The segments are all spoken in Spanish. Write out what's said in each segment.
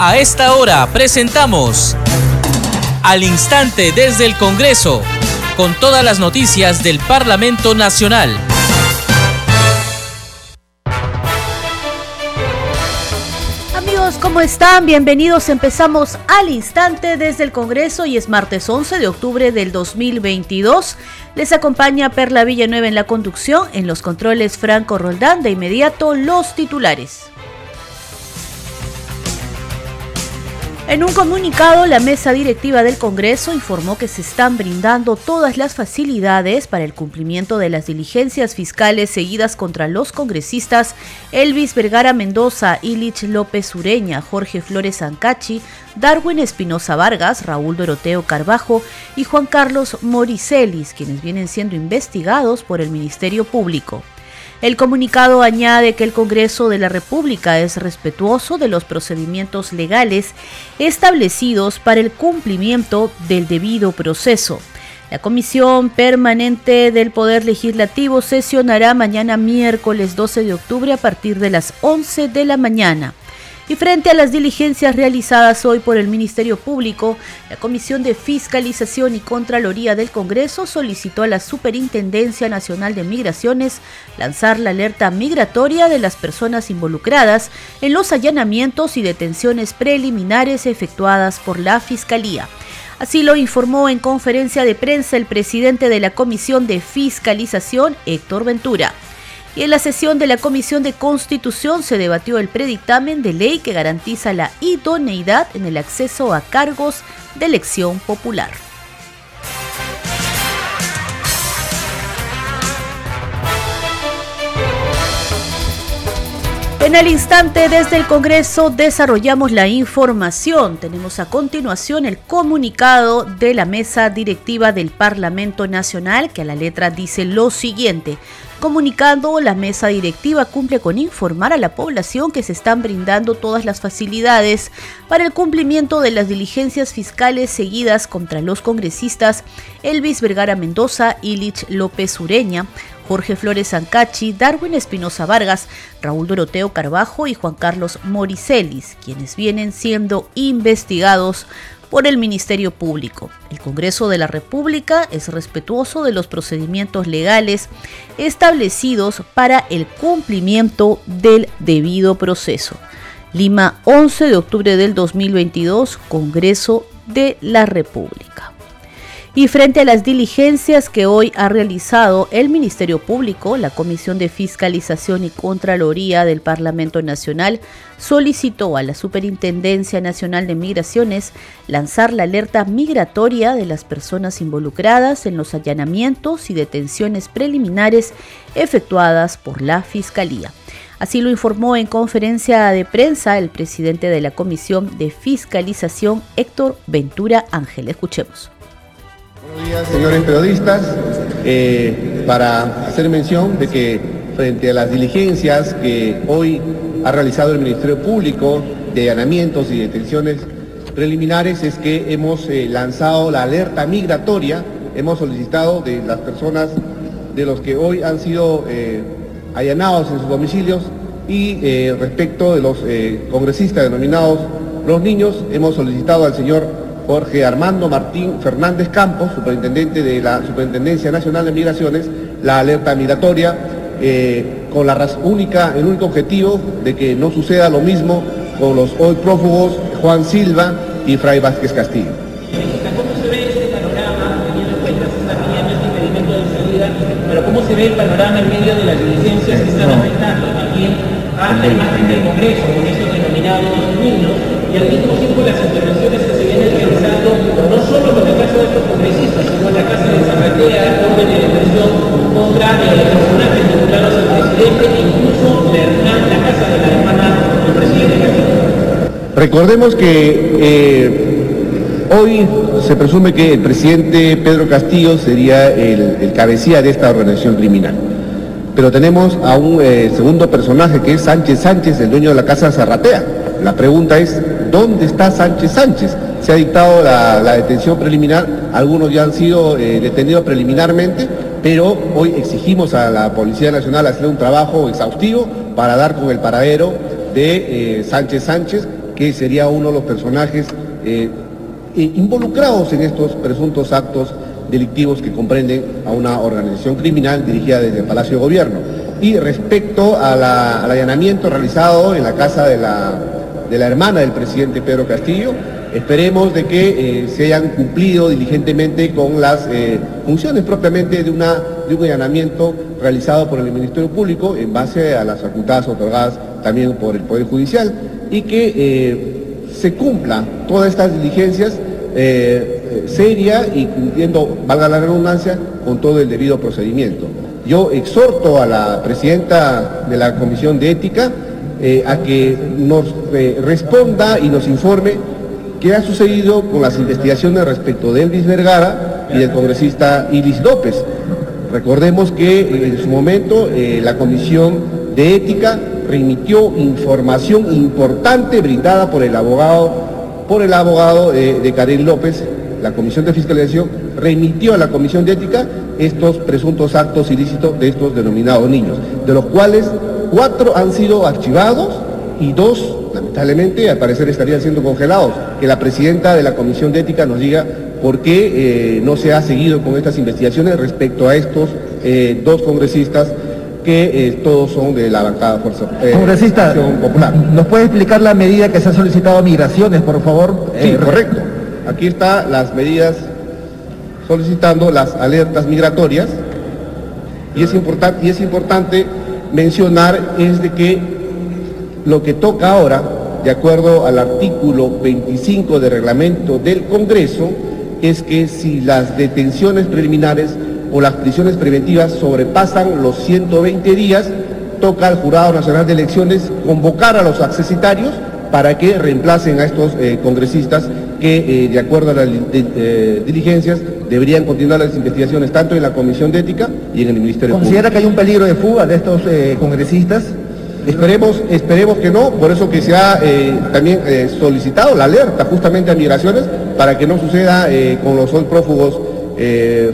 A esta hora presentamos Al Instante desde el Congreso, con todas las noticias del Parlamento Nacional. Amigos, ¿cómo están? Bienvenidos. Empezamos al instante desde el Congreso y es martes 11 de octubre del 2022. Les acompaña Perla Villanueva en la conducción, en los controles Franco Roldán. De inmediato, los titulares. En un comunicado, la mesa directiva del Congreso informó que se están brindando todas las facilidades para el cumplimiento de las diligencias fiscales seguidas contra los congresistas Elvis Vergara Mendoza, Ilich López Ureña, Jorge Flores Ancachi, Darwin Espinosa Vargas, Raúl Doroteo Carbajo y Juan Carlos Moricelis, quienes vienen siendo investigados por el Ministerio Público. El comunicado añade que el Congreso de la República es respetuoso de los procedimientos legales establecidos para el cumplimiento del debido proceso. La Comisión Permanente del Poder Legislativo sesionará mañana miércoles 12 de octubre a partir de las 11 de la mañana. Y frente a las diligencias realizadas hoy por el Ministerio Público, la Comisión de Fiscalización y Contraloría del Congreso solicitó a la Superintendencia Nacional de Migraciones lanzar la alerta migratoria de las personas involucradas en los allanamientos y detenciones preliminares efectuadas por la Fiscalía. Así lo informó en conferencia de prensa el presidente de la Comisión de Fiscalización, Héctor Ventura y en la sesión de la Comisión de Constitución se debatió el predictamen de ley que garantiza la idoneidad en el acceso a cargos de elección popular. En el instante desde el Congreso desarrollamos la información. Tenemos a continuación el comunicado de la mesa directiva del Parlamento Nacional que a la letra dice lo siguiente. Comunicando, la mesa directiva cumple con informar a la población que se están brindando todas las facilidades para el cumplimiento de las diligencias fiscales seguidas contra los congresistas Elvis Vergara Mendoza, Ilich López Ureña, Jorge Flores Ancachi, Darwin Espinosa Vargas, Raúl Doroteo Carbajo y Juan Carlos Moricelis, quienes vienen siendo investigados por el Ministerio Público. El Congreso de la República es respetuoso de los procedimientos legales establecidos para el cumplimiento del debido proceso. Lima, 11 de octubre del 2022, Congreso de la República. Y frente a las diligencias que hoy ha realizado el Ministerio Público, la Comisión de Fiscalización y Contraloría del Parlamento Nacional solicitó a la Superintendencia Nacional de Migraciones lanzar la alerta migratoria de las personas involucradas en los allanamientos y detenciones preliminares efectuadas por la Fiscalía. Así lo informó en conferencia de prensa el presidente de la Comisión de Fiscalización, Héctor Ventura Ángel. Escuchemos. Señores periodistas. Eh, para hacer mención de que frente a las diligencias que hoy ha realizado el Ministerio Público de allanamientos y detenciones preliminares es que hemos eh, lanzado la alerta migratoria, hemos solicitado de las personas de los que hoy han sido eh, allanados en sus domicilios y respecto de los congresistas denominados los niños, hemos solicitado al señor Jorge Armando Martín Fernández Campos, superintendente de la Superintendencia Nacional de Migraciones, la alerta migratoria eh, con la única, el único objetivo de que no suceda lo mismo con los hoy prófugos Juan Silva y Fray Vázquez Castillo. ¿Cómo se ve este panorama, teniendo en cuenta se está pidiendo este impedimento de salida, pero cómo se ve el panorama en medio de las diligencias que están afectando también a la imagen del Congreso, con estos denominados niños, y al mismo tiempo las intervenciones realizando, no solo con el caso de estos congresistas, sino en la casa de Zarratea, orden de detención contra eh, personajes vinculados al presidente e incluso la, la casa de la hermana del presidente Castillo. Recordemos que eh, hoy se presume que el presidente Pedro Castillo sería el, el cabecilla de esta organización criminal. Pero tenemos a un eh, segundo personaje que es Sánchez Sánchez, el dueño de la casa Zarratea. La pregunta es, ¿dónde está Sánchez Sánchez? Se ha dictado la, detención preliminar, algunos ya han sido eh, detenidos preliminarmente, pero hoy exigimos a la Policía Nacional hacer un trabajo exhaustivo para dar con el paradero de eh, Sánchez Sánchez que sería uno de los personajes eh, involucrados en estos presuntos actos delictivos que comprenden a una organización criminal dirigida desde el Palacio de Gobierno. Y respecto al allanamiento realizado en la casa de la, de la hermana del presidente Pedro Castillo, Esperemos de que eh, se hayan cumplido diligentemente con las eh, funciones propiamente de, una, de un allanamiento realizado por el Ministerio Público en base a las facultades otorgadas también por el Poder Judicial y que eh, se cumpla todas estas diligencias seria y cumpliendo, valga la redundancia, con todo el debido procedimiento. Yo exhorto a la presidenta de la Comisión de Ética a que nos responda y nos informe ¿Qué ha sucedido con las investigaciones respecto de Elvis Vergara y del congresista Iris López? Recordemos que eh, en su momento eh, la Comisión de Ética remitió información importante brindada por el abogado, por el abogado eh, de Karen López, la Comisión de Fiscalización remitió a la Comisión de Ética estos presuntos actos ilícitos de estos denominados niños, de los cuales cuatro han sido archivados y dos lamentablemente al parecer estarían siendo congelados. Que la presidenta de la Comisión de Ética nos diga por qué eh, no se ha seguido con estas investigaciones respecto a estos eh, dos congresistas que eh, todos son de la bancada Fuerza Congresista, Popular. ¿Nos puede explicar la medida que se ha solicitado a Migraciones, por favor? Sí, correcto. Aquí están las medidas solicitando las alertas migratorias y es, importante y es importante mencionar es de que lo que toca ahora, de acuerdo al artículo 25 del reglamento del Congreso, es que si las detenciones preliminares o las prisiones preventivas sobrepasan los 120 días, toca al Jurado Nacional de Elecciones convocar a los accesitarios para que reemplacen a estos eh, congresistas que, eh, de acuerdo a las eh, diligencias, deberían continuar las investigaciones tanto en la Comisión de Ética y en el Ministerio ¿Considera que hay un peligro de fuga de estos congresistas? Esperemos, esperemos que no, por eso que se ha eh, también eh, solicitado la alerta justamente a migraciones para que no suceda eh, con los hoy prófugos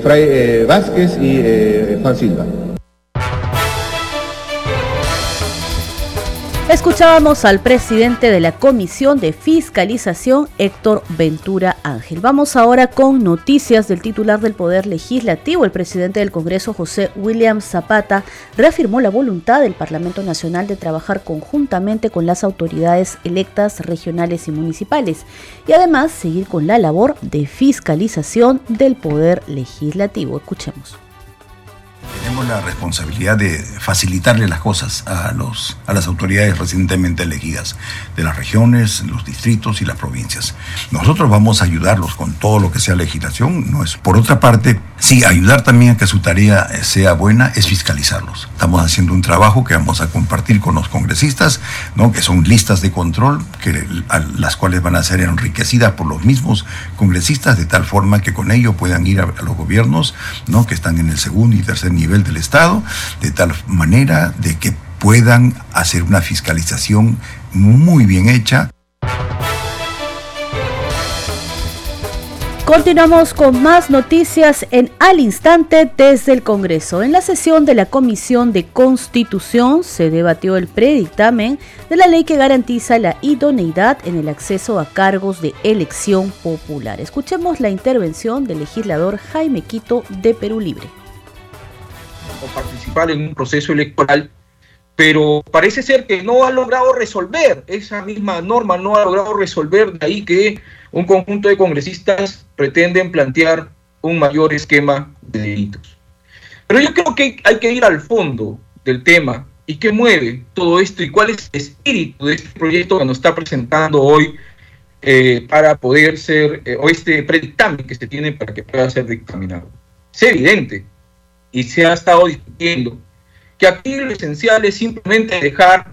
Fray Vázquez y Juan Silva. Escuchábamos al presidente de la Comisión de Fiscalización, Héctor Ventura Ángel. Vamos ahora con noticias del titular del Poder Legislativo. El presidente del Congreso, José William Zapata, reafirmó la voluntad del Parlamento Nacional de trabajar conjuntamente con las autoridades electas regionales y municipales y además seguir con la labor de fiscalización del Poder Legislativo. Escuchemos. Tenemos la responsabilidad de facilitarle las cosas a, los, a las autoridades recientemente elegidas de las regiones, los distritos y las provincias. Nosotros vamos a ayudarlos con todo lo que sea legislación. No es. Por otra parte, sí, ayudar también a que su tarea sea buena es fiscalizarlos. Estamos haciendo un trabajo que vamos a compartir con los congresistas, ¿no? que son listas de control, que, las cuales van a ser enriquecidas por los mismos congresistas, de tal forma que con ello puedan ir a, a los gobiernos ¿no? que están en el segundo y tercer nivel del Estado, de tal manera de que puedan hacer una fiscalización muy bien hecha. Continuamos con más noticias en al instante desde el Congreso. En la sesión de la Comisión de Constitución se debatió el predictamen de la ley que garantiza la idoneidad en el acceso a cargos de elección popular. Escuchemos la intervención del legislador Jaime Quito de Perú Libre o participar en un proceso electoral, pero parece ser que no ha logrado resolver esa misma norma, no ha logrado resolver de ahí que un conjunto de congresistas pretenden plantear un mayor esquema de delitos. Pero yo creo que hay que ir al fondo del tema y qué mueve todo esto y cuál es el espíritu de este proyecto que nos está presentando hoy eh, para poder ser, eh, o este predictamen que se tiene para que pueda ser dictaminado. Es evidente y se ha estado discutiendo que aquí lo esencial es simplemente dejar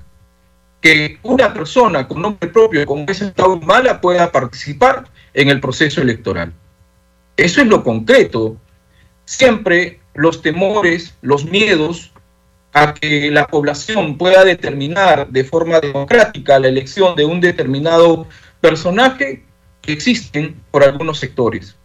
que una persona con nombre propio, con esa estado mala, pueda participar en el proceso electoral. Eso es lo concreto. Siempre los temores, los miedos a que la población pueda determinar de forma democrática la elección de un determinado personaje existen por algunos sectores.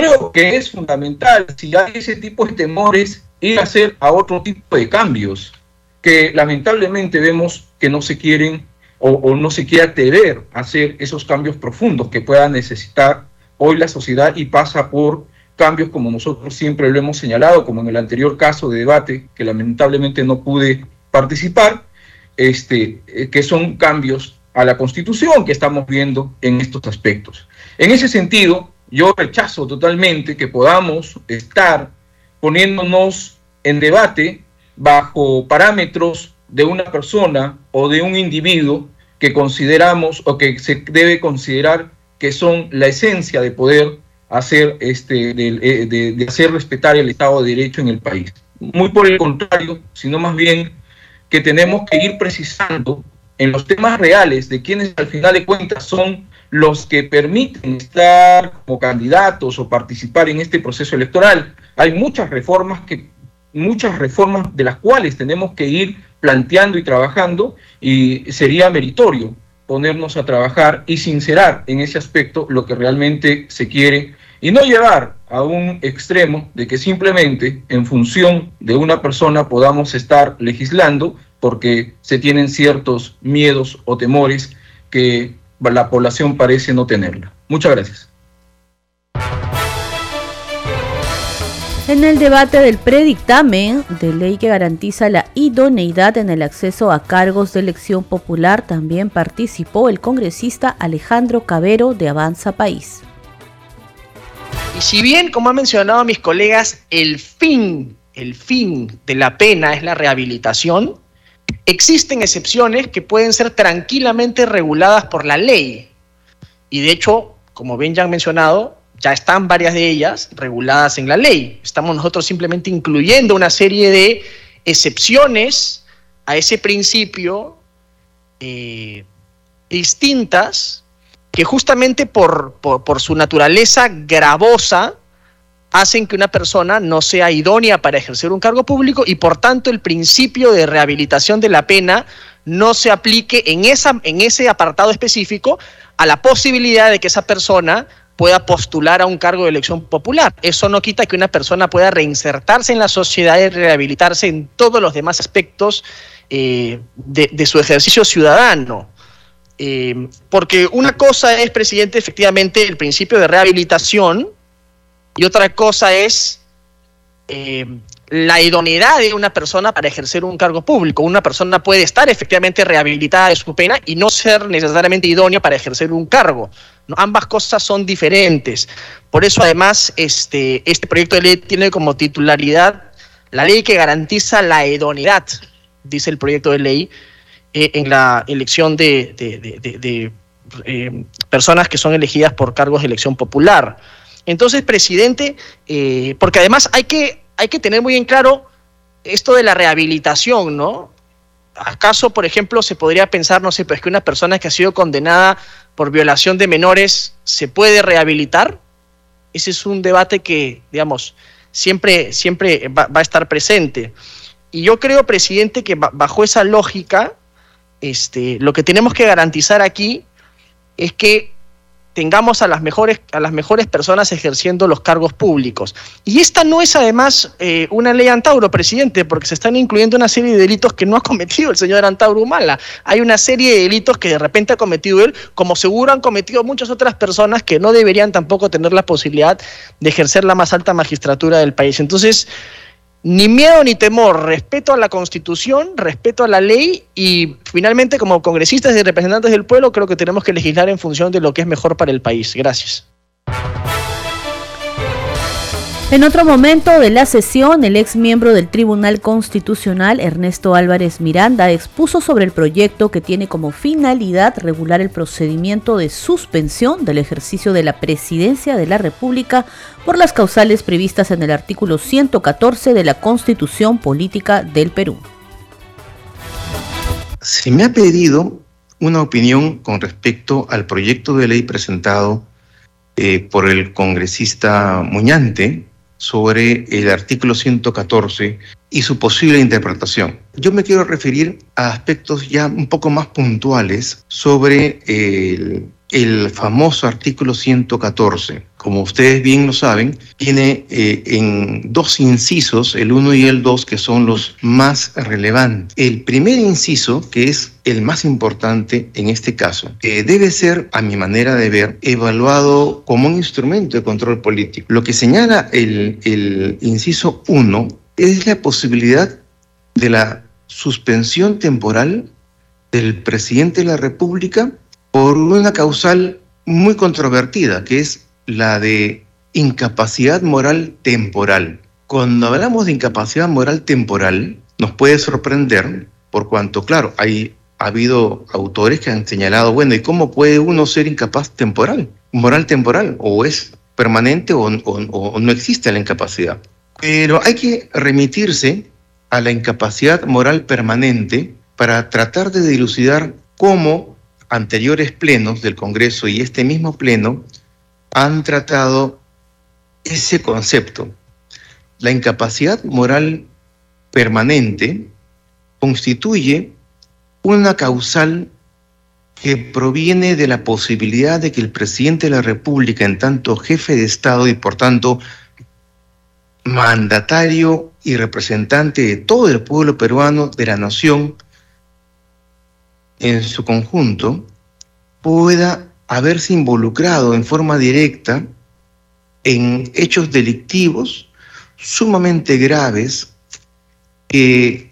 Creo que es fundamental, si hay ese tipo de temores, ir a hacer a otro tipo de cambios que lamentablemente vemos que no se quieren o, no se quiere atrever a hacer esos cambios profundos que pueda necesitar hoy la sociedad y pasa por cambios como nosotros siempre lo hemos señalado, como en el anterior caso de debate, que lamentablemente no pude participar, este, eh, que son cambios a la constitución que estamos viendo en estos aspectos. En ese sentido, yo rechazo totalmente que podamos estar poniéndonos en debate bajo parámetros de una persona o de un individuo que consideramos o que se debe considerar que son la esencia de poder hacer, este, eh, de, hacer respetar el Estado de Derecho en el país. Muy por el contrario, sino más bien que tenemos que ir precisando en los temas reales de quienes al final de cuentas son los que permiten estar como candidatos o participar en este proceso electoral. Hay muchas reformas que muchas reformas de las cuales tenemos que ir planteando y trabajando y sería meritorio ponernos a trabajar y sincerar en ese aspecto lo que realmente se quiere y no llevar a un extremo de que simplemente en función de una persona podamos estar legislando porque se tienen ciertos miedos o temores que la población parece no tenerla. Muchas gracias. En el debate del predictamen de ley que garantiza la idoneidad en el acceso a cargos de elección popular también participó el congresista Alejandro Cabero de Avanza País. Y si bien, como han mencionado mis colegas, el fin, el fin de la pena es la rehabilitación, existen excepciones que pueden ser tranquilamente reguladas por la ley. Y de hecho, como bien ya han mencionado, ya están varias de ellas reguladas en la ley. Estamos nosotros simplemente incluyendo una serie de excepciones a ese principio eh, distintas que justamente por, por, su naturaleza gravosa hacen que una persona no sea idónea para ejercer un cargo público y por tanto el principio de rehabilitación de la pena no se aplique en, esa, en ese apartado específico a la posibilidad de que esa persona pueda postular a un cargo de elección popular. Eso no quita que una persona pueda reinsertarse en la sociedad y rehabilitarse en todos los demás aspectos eh, de, su ejercicio ciudadano. Eh, porque una cosa es, presidente, efectivamente el principio de rehabilitación y otra cosa es eh, la idoneidad de una persona para ejercer un cargo público. Una persona puede estar efectivamente rehabilitada de su pena y no ser necesariamente idónea para ejercer un cargo. Ambas cosas son diferentes. Por eso, además, este, este proyecto de ley tiene como titularidad la ley que garantiza la idoneidad, dice el proyecto de ley, eh, en la elección de, eh, personas que son elegidas por cargos de elección popular. Entonces, presidente, eh, porque además hay que hay que tener muy en claro esto de la rehabilitación, ¿no? ¿Acaso, por ejemplo, se podría pensar, no sé, pues que una persona que ha sido condenada por violación de menores se puede rehabilitar? Ese es un debate que, digamos, siempre, siempre va, a estar presente. Y yo creo, presidente, que bajo esa lógica, este, lo que tenemos que garantizar aquí es que tengamos a las mejores, a las mejores personas ejerciendo los cargos públicos. Y esta no es además eh, una ley Antauro, presidente, porque se están incluyendo una serie de delitos que no ha cometido el señor Antauro Humala. Hay una serie de delitos que de repente ha cometido él, como seguro han cometido muchas otras personas que no deberían tampoco tener la posibilidad de ejercer la más alta magistratura del país. Entonces, ni miedo ni temor, respeto a la Constitución, respeto a la ley y finalmente como congresistas y representantes del pueblo creo que tenemos que legislar en función de lo que es mejor para el país. Gracias. En otro momento de la sesión, el ex miembro del Tribunal Constitucional, Ernesto Álvarez Miranda, expuso sobre el proyecto que tiene como finalidad regular el procedimiento de suspensión del ejercicio de la presidencia de la República por las causales previstas en el artículo 114 de la Constitución Política del Perú. Se me ha pedido una opinión con respecto al proyecto de ley presentado eh, por el congresista Muñante sobre el artículo 114 y su posible interpretación. Yo me quiero referir a aspectos ya un poco más puntuales sobre el el famoso artículo 114. Como ustedes bien lo saben, tiene eh, en dos incisos, el 1 y el 2, que son los más relevantes. El primer inciso, que es el más importante en este caso, debe ser, a mi manera de ver, evaluado como un instrumento de control político. Lo que señala el, el inciso 1 es la posibilidad de la suspensión temporal del presidente de la República por una causal muy controvertida, que es la de incapacidad moral temporal. Cuando hablamos de incapacidad moral temporal, nos puede sorprender por cuanto, claro, hay, ha habido autores que han señalado, bueno, ¿y cómo puede uno ser incapaz temporal? Moral temporal, o es permanente o, o no existe la incapacidad. Pero hay que remitirse a la incapacidad moral permanente para tratar de dilucidar cómo anteriores plenos del Congreso y este mismo pleno han tratado ese concepto. La incapacidad moral permanente constituye una causal que proviene de la posibilidad de que el presidente de la República, en tanto jefe de Estado y por tanto mandatario y representante de todo el pueblo peruano, de la nación, en su conjunto pueda haberse involucrado en forma directa en hechos delictivos sumamente graves que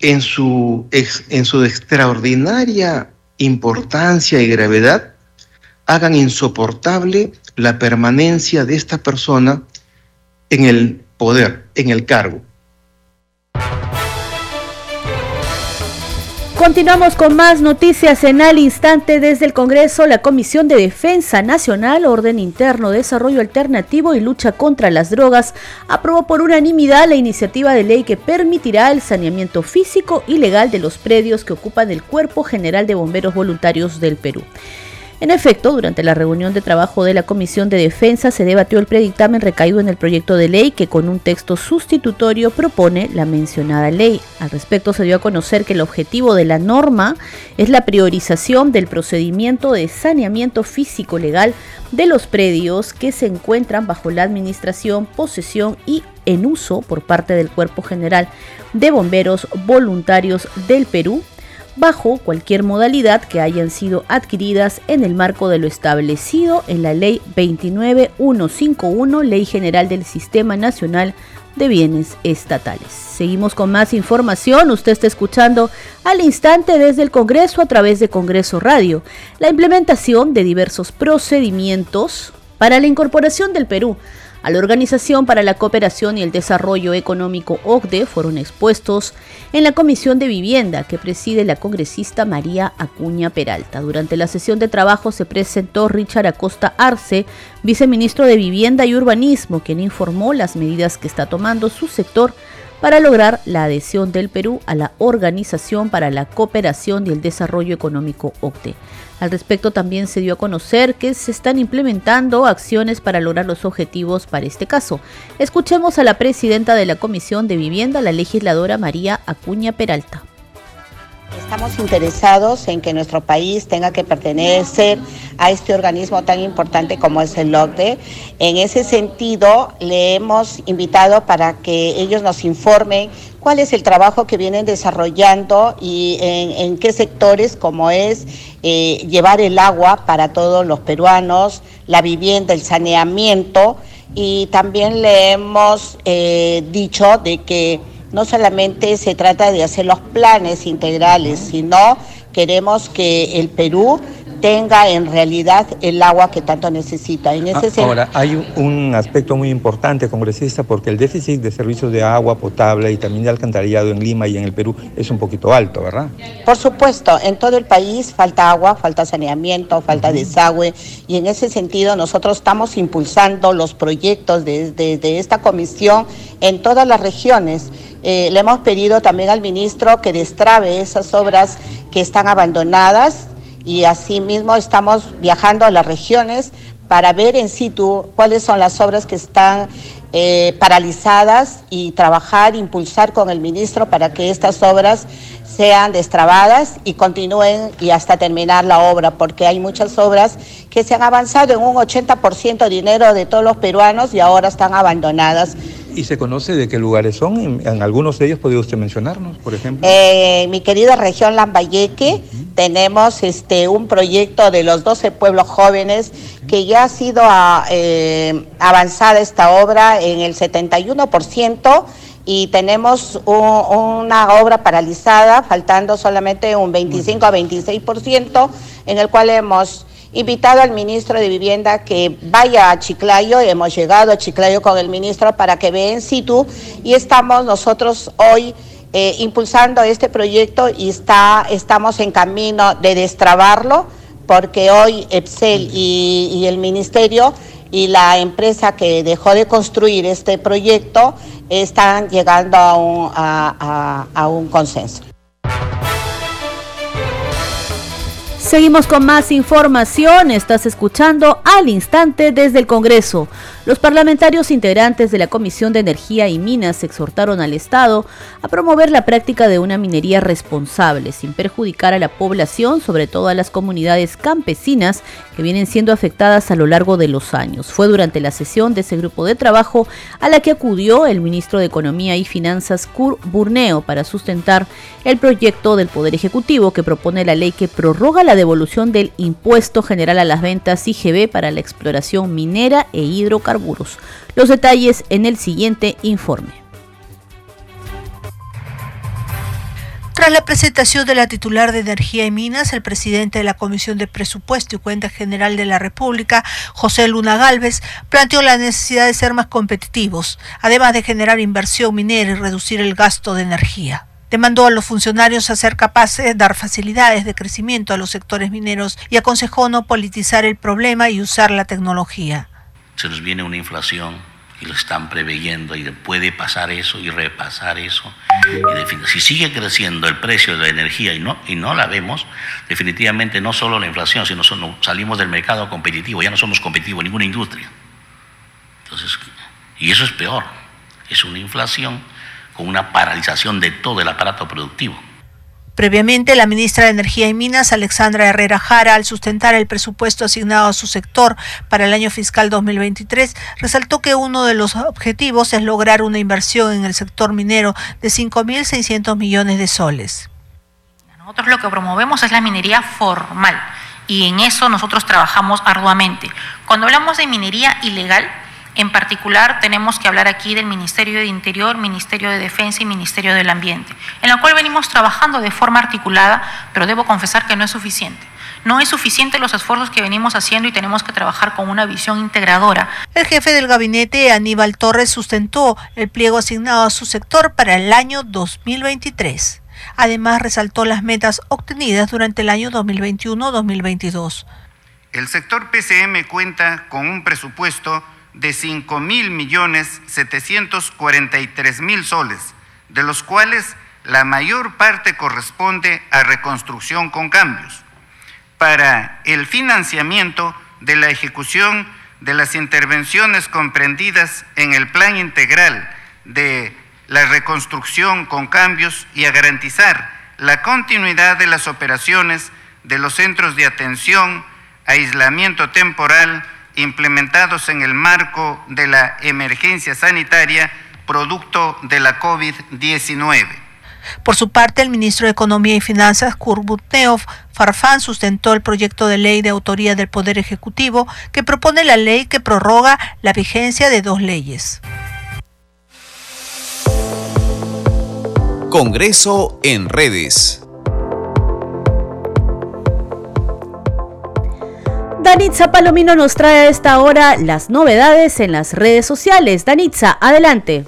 en su, en su extraordinaria importancia y gravedad hagan insoportable la permanencia de esta persona en el poder, en el cargo. Continuamos con más noticias en al instante desde el Congreso. La Comisión de Defensa Nacional, Orden Interno, Desarrollo Alternativo y Lucha contra las Drogas aprobó por unanimidad la iniciativa de ley que permitirá el saneamiento físico y legal de los predios que ocupan el Cuerpo General de Bomberos Voluntarios del Perú. En efecto, durante la reunión de trabajo de la Comisión de Defensa se debatió el predictamen recaído en el proyecto de ley que con un texto sustitutorio propone la mencionada ley. Al respecto se dio a conocer que el objetivo de la norma es la priorización del procedimiento de saneamiento físico legal de los predios que se encuentran bajo la administración, posesión y en uso por parte del Cuerpo General de Bomberos Voluntarios del Perú bajo cualquier modalidad que hayan sido adquiridas en el marco de lo establecido en la Ley 29151, Ley General del Sistema Nacional de Bienes Estatales. Seguimos con más información. Usted está escuchando al instante desde el Congreso a través de Congreso Radio. La implementación de diversos procedimientos para la incorporación del Perú a la Organización para la Cooperación y el Desarrollo Económico OCDE fueron expuestos en la Comisión de Vivienda que preside la congresista María Acuña Peralta. Durante la sesión de trabajo se presentó Richard Acosta Arce, viceministro de Vivienda y Urbanismo, quien informó las medidas que está tomando su sector para lograr la adhesión del Perú a la Organización para la Cooperación y el Desarrollo Económico OCDE. Al respecto también se dio a conocer que se están implementando acciones para lograr los objetivos para este caso. Escuchemos a la presidenta de la Comisión de Vivienda, la legisladora María Acuña Peralta. Estamos interesados en que nuestro país tenga que pertenecer a este organismo tan importante como es el OCDE. En ese sentido, le hemos invitado para que ellos nos informen cuál es el trabajo que vienen desarrollando y en, qué sectores, como es eh, llevar el agua para todos los peruanos, la vivienda, el saneamiento. Y también le hemos eh, dicho de que no solamente se trata de hacer los planes integrales, sino queremos que el Perú tenga en realidad el agua que tanto necesita. En ese ah, Ahora, hay un aspecto muy importante, congresista, porque el déficit de servicios de agua potable y también de alcantarillado en Lima y en el Perú es un poquito alto, ¿verdad? Por supuesto, en todo el país falta agua, falta saneamiento, falta desagüe, y en ese sentido nosotros estamos impulsando los proyectos de, esta comisión en todas las regiones. Eh, le hemos pedido también al ministro que destrabe esas obras que están abandonadas y asimismo estamos viajando a las regiones para ver en situ cuáles son las obras que están eh, paralizadas y trabajar, impulsar con el ministro para que estas obras sean destrabadas y continúen y hasta terminar la obra, porque hay muchas obras que se han avanzado en un 80% de dinero de todos los peruanos y ahora están abandonadas. ¿Y se conoce de qué lugares son? En, algunos de ellos podría usted mencionarnos, por ejemplo. Eh, mi querida región Lambayeque, tenemos este un proyecto de los 12 pueblos jóvenes que ya ha sido ah, eh, avanzada esta obra en el 71% y tenemos una obra paralizada, faltando solamente un 25 a 26%, en el cual hemos invitado al ministro de Vivienda que vaya a Chiclayo, hemos llegado a Chiclayo con el ministro para que vea en situ y estamos nosotros hoy eh, impulsando este proyecto y está, estamos en camino de destrabarlo porque hoy EPSEL y el ministerio y la empresa que dejó de construir este proyecto están llegando a un, a, un consenso. Seguimos con más información. Estás escuchando al instante desde el Congreso. Los parlamentarios integrantes de la Comisión de Energía y Minas exhortaron al Estado a promover la práctica de una minería responsable, sin perjudicar a la población, sobre todo a las comunidades campesinas que vienen siendo afectadas a lo largo de los años. Fue durante la sesión de ese grupo de trabajo a la que acudió el ministro de Economía y Finanzas, Kur Burneo, para sustentar el proyecto del Poder Ejecutivo que propone la ley que prorroga la devolución del impuesto general a las ventas IGB para la exploración minera e hidrocarburos los detalles en el siguiente informe. Tras la presentación de la titular de Energía y Minas, el presidente de la Comisión de Presupuesto y Cuenta General de la República, José Luna Galvez, planteó la necesidad de ser más competitivos, además de generar inversión minera y reducir el gasto de energía. Demandó a los funcionarios a ser capaces de dar facilidades de crecimiento a los sectores mineros y aconsejó no politizar el problema y usar la tecnología se nos viene una inflación y lo están preveyendo y puede pasar eso y repasar eso. Y si sigue creciendo el precio de la energía y no, y no la vemos, definitivamente no solo la inflación, sino salimos del mercado competitivo, ya no somos competitivos en ninguna industria. Entonces, y eso es peor, es una inflación con una paralización de todo el aparato productivo. Previamente, la ministra de Energía y Minas, Alexandra Herrera Jara, al sustentar el presupuesto asignado a su sector para el año fiscal 2023, resaltó que uno de los objetivos es lograr una inversión en el sector minero de 5.600 millones de soles. Nosotros lo que promovemos es la minería formal y en eso nosotros trabajamos arduamente. Cuando hablamos de minería ilegal, en particular, tenemos que hablar aquí del Ministerio de Interior, Ministerio de Defensa y Ministerio del Ambiente, en la cual venimos trabajando de forma articulada, pero debo confesar que no es suficiente. No es suficiente los esfuerzos que venimos haciendo y tenemos que trabajar con una visión integradora. El jefe del gabinete, Aníbal Torres, sustentó el pliego asignado a su sector para el año 2023. Además, resaltó las metas obtenidas durante el año 2021-2022. El sector PCM cuenta con un presupuesto de 5 mil millones 743 mil soles, de los cuales la mayor parte corresponde a reconstrucción con cambios. Para el financiamiento de la ejecución de las intervenciones comprendidas en el plan integral de la reconstrucción con cambios y a garantizar la continuidad de las operaciones de los centros de atención, aislamiento temporal, implementados en el marco de la emergencia sanitaria producto de la COVID-19. Por su parte, el ministro de Economía y Finanzas, Kurbutneov Farfán, sustentó el proyecto de ley de autoría del Poder Ejecutivo que propone la ley que prorroga la vigencia de dos leyes. Congreso en redes. Danitza Palomino nos trae a esta hora las novedades en las redes sociales. Danitza, adelante.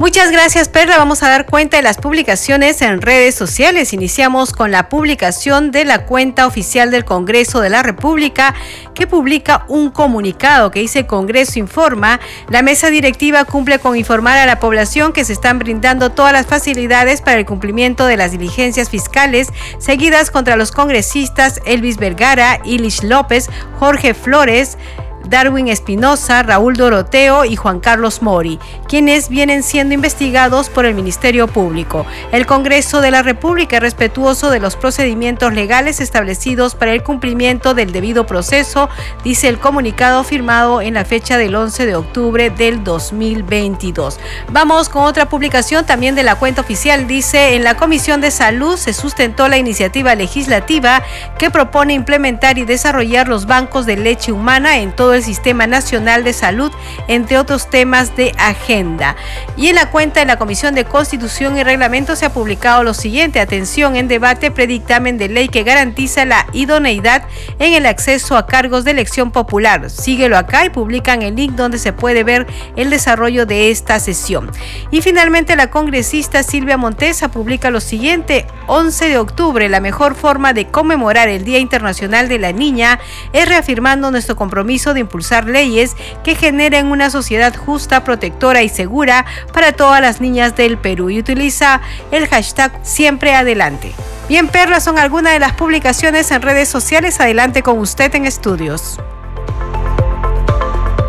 Muchas gracias, Perla. Vamos a dar cuenta de las publicaciones en redes sociales. Iniciamos con la publicación de la cuenta oficial del Congreso de la República, que publica un comunicado que dice Congreso informa, la mesa directiva cumple con informar a la población que se están brindando todas las facilidades para el cumplimiento de las diligencias fiscales seguidas contra los congresistas Elvis Vergara, Ilish López, Jorge Flores, Darwin Espinosa, Raúl Doroteo y Juan Carlos Mori, quienes vienen siendo investigados por el Ministerio Público. El Congreso de la República es respetuoso de los procedimientos legales establecidos para el cumplimiento del debido proceso, dice el comunicado firmado en la fecha del 11 de octubre del 2022. Vamos con otra publicación también de la cuenta oficial. Dice, en la Comisión de Salud se sustentó la iniciativa legislativa que propone implementar y desarrollar los bancos de leche humana en todo el Sistema Nacional de Salud, entre otros temas de agenda. Y en la cuenta de la Comisión de Constitución y Reglamento se ha publicado lo siguiente, atención en debate predictamen de ley que garantiza la idoneidad en el acceso a cargos de elección popular. Síguelo acá y publican el link donde se puede ver el desarrollo de esta sesión. Y finalmente la congresista Silvia Montesa publica lo siguiente, 11 de octubre, la mejor forma de conmemorar el Día Internacional de la Niña es reafirmando nuestro compromiso de impulsar leyes que generen una sociedad justa, protectora y segura para todas las niñas del Perú y utiliza el hashtag siempre adelante. Bien, Perla, son algunas de las publicaciones en redes sociales. Adelante con usted en estudios.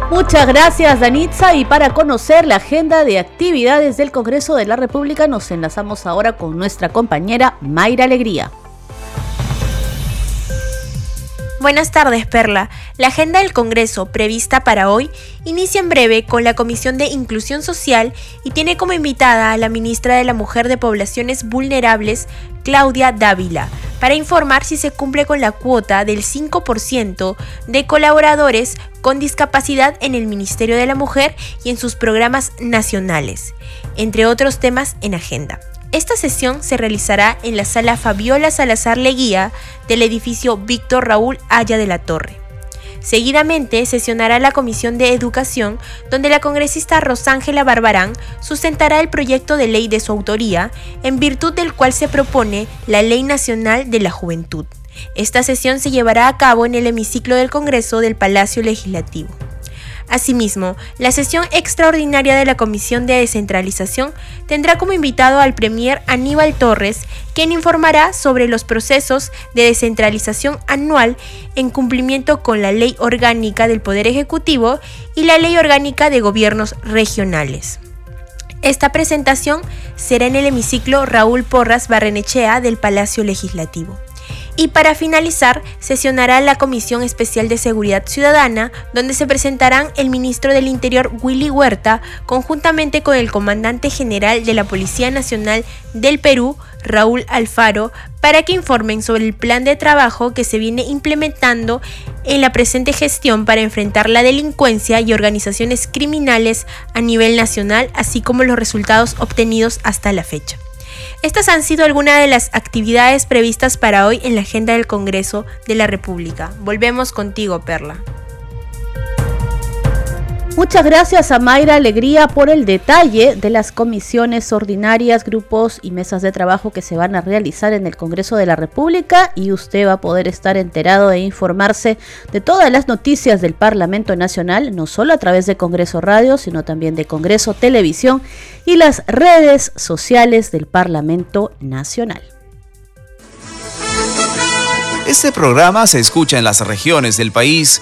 Muchas gracias, Danitza. Y para conocer la agenda de actividades del Congreso de la República, nos enlazamos ahora con nuestra compañera Mayra Alegría. Buenas tardes, Perla. La agenda del Congreso prevista para hoy inicia en breve con la Comisión de Inclusión Social y tiene como invitada a la ministra de la Mujer de Poblaciones Vulnerables, Claudia Dávila, para informar si se cumple con la cuota del 5% de colaboradores con discapacidad en el Ministerio de la Mujer y en sus programas nacionales, entre otros temas en agenda. Esta sesión se realizará en la sala Fabiola Salazar Leguía del edificio Víctor Raúl Haya de la Torre. Seguidamente sesionará la Comisión de Educación, donde la congresista Rosángela Barbarán sustentará el proyecto de ley de su autoría, en virtud del cual se propone la Ley Nacional de la Juventud. Esta sesión se llevará a cabo en el hemiciclo del Congreso del Palacio Legislativo. Asimismo, la sesión extraordinaria de la Comisión de Descentralización tendrá como invitado al Premier Aníbal Torres, quien informará sobre los procesos de descentralización anual en cumplimiento con la Ley Orgánica del Poder Ejecutivo y la Ley Orgánica de Gobiernos Regionales. Esta presentación será en el hemiciclo Raúl Porras Barrenechea del Palacio Legislativo. Y para finalizar, sesionará la Comisión Especial de Seguridad Ciudadana, donde se presentarán el ministro del Interior Willy Huerta, conjuntamente con el comandante general de la Policía Nacional del Perú, Raúl Alfaro, para que informen sobre el plan de trabajo que se viene implementando en la presente gestión para enfrentar la delincuencia y organizaciones criminales a nivel nacional, así como los resultados obtenidos hasta la fecha. Estas han sido algunas de las actividades previstas para hoy en la agenda del Congreso de la República. Volvemos contigo, Perla. Muchas gracias a Mayra Alegría por el detalle de las comisiones ordinarias, grupos y mesas de trabajo que se van a realizar en el Congreso de la República y usted va a poder estar enterado e informarse de todas las noticias del Parlamento Nacional, no solo a través de Congreso Radio, sino también de Congreso Televisión y las redes sociales del Parlamento Nacional. Este programa se escucha en las regiones del país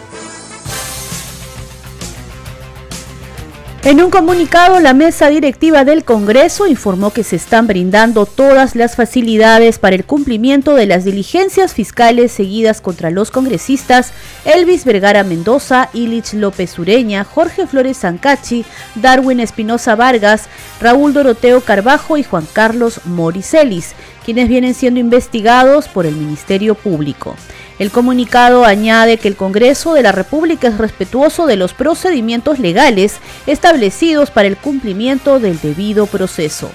En un comunicado, la mesa directiva del Congreso informó que se están brindando todas las facilidades para el cumplimiento de las diligencias fiscales seguidas contra los congresistas Elvis Vergara Mendoza, Ilich López Ureña, Jorge Flores Sancachi, Darwin Espinosa Vargas, Raúl Doroteo Carbajo y Juan Carlos Moricelis, quienes vienen siendo investigados por el Ministerio Público. El comunicado añade que el Congreso de la República es respetuoso de los procedimientos legales establecidos para el cumplimiento del debido proceso.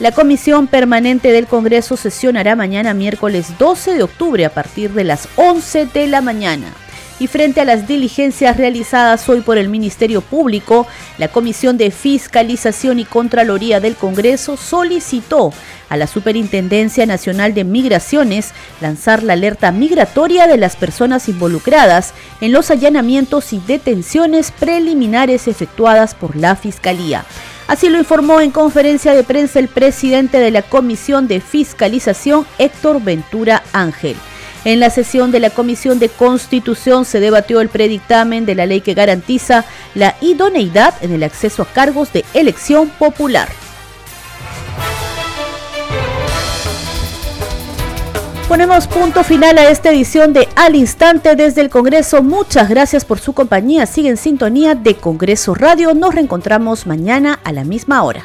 La Comisión Permanente del Congreso sesionará mañana miércoles 12 de octubre a partir de las 11 de la mañana. Y frente a las diligencias realizadas hoy por el Ministerio Público, la Comisión de Fiscalización y Contraloría del Congreso solicitó a la Superintendencia Nacional de Migraciones lanzar la alerta migratoria de las personas involucradas en los allanamientos y detenciones preliminares efectuadas por la Fiscalía. Así lo informó en conferencia de prensa el presidente de la Comisión de Fiscalización, Héctor Ventura Ángel. En la sesión de la Comisión de Constitución se debatió el predictamen de la ley que garantiza la idoneidad en el acceso a cargos de elección popular. Ponemos punto final a esta edición de Al Instante desde el Congreso. Muchas gracias por su compañía. Sigue en sintonía de Congreso Radio. Nos reencontramos mañana a la misma hora.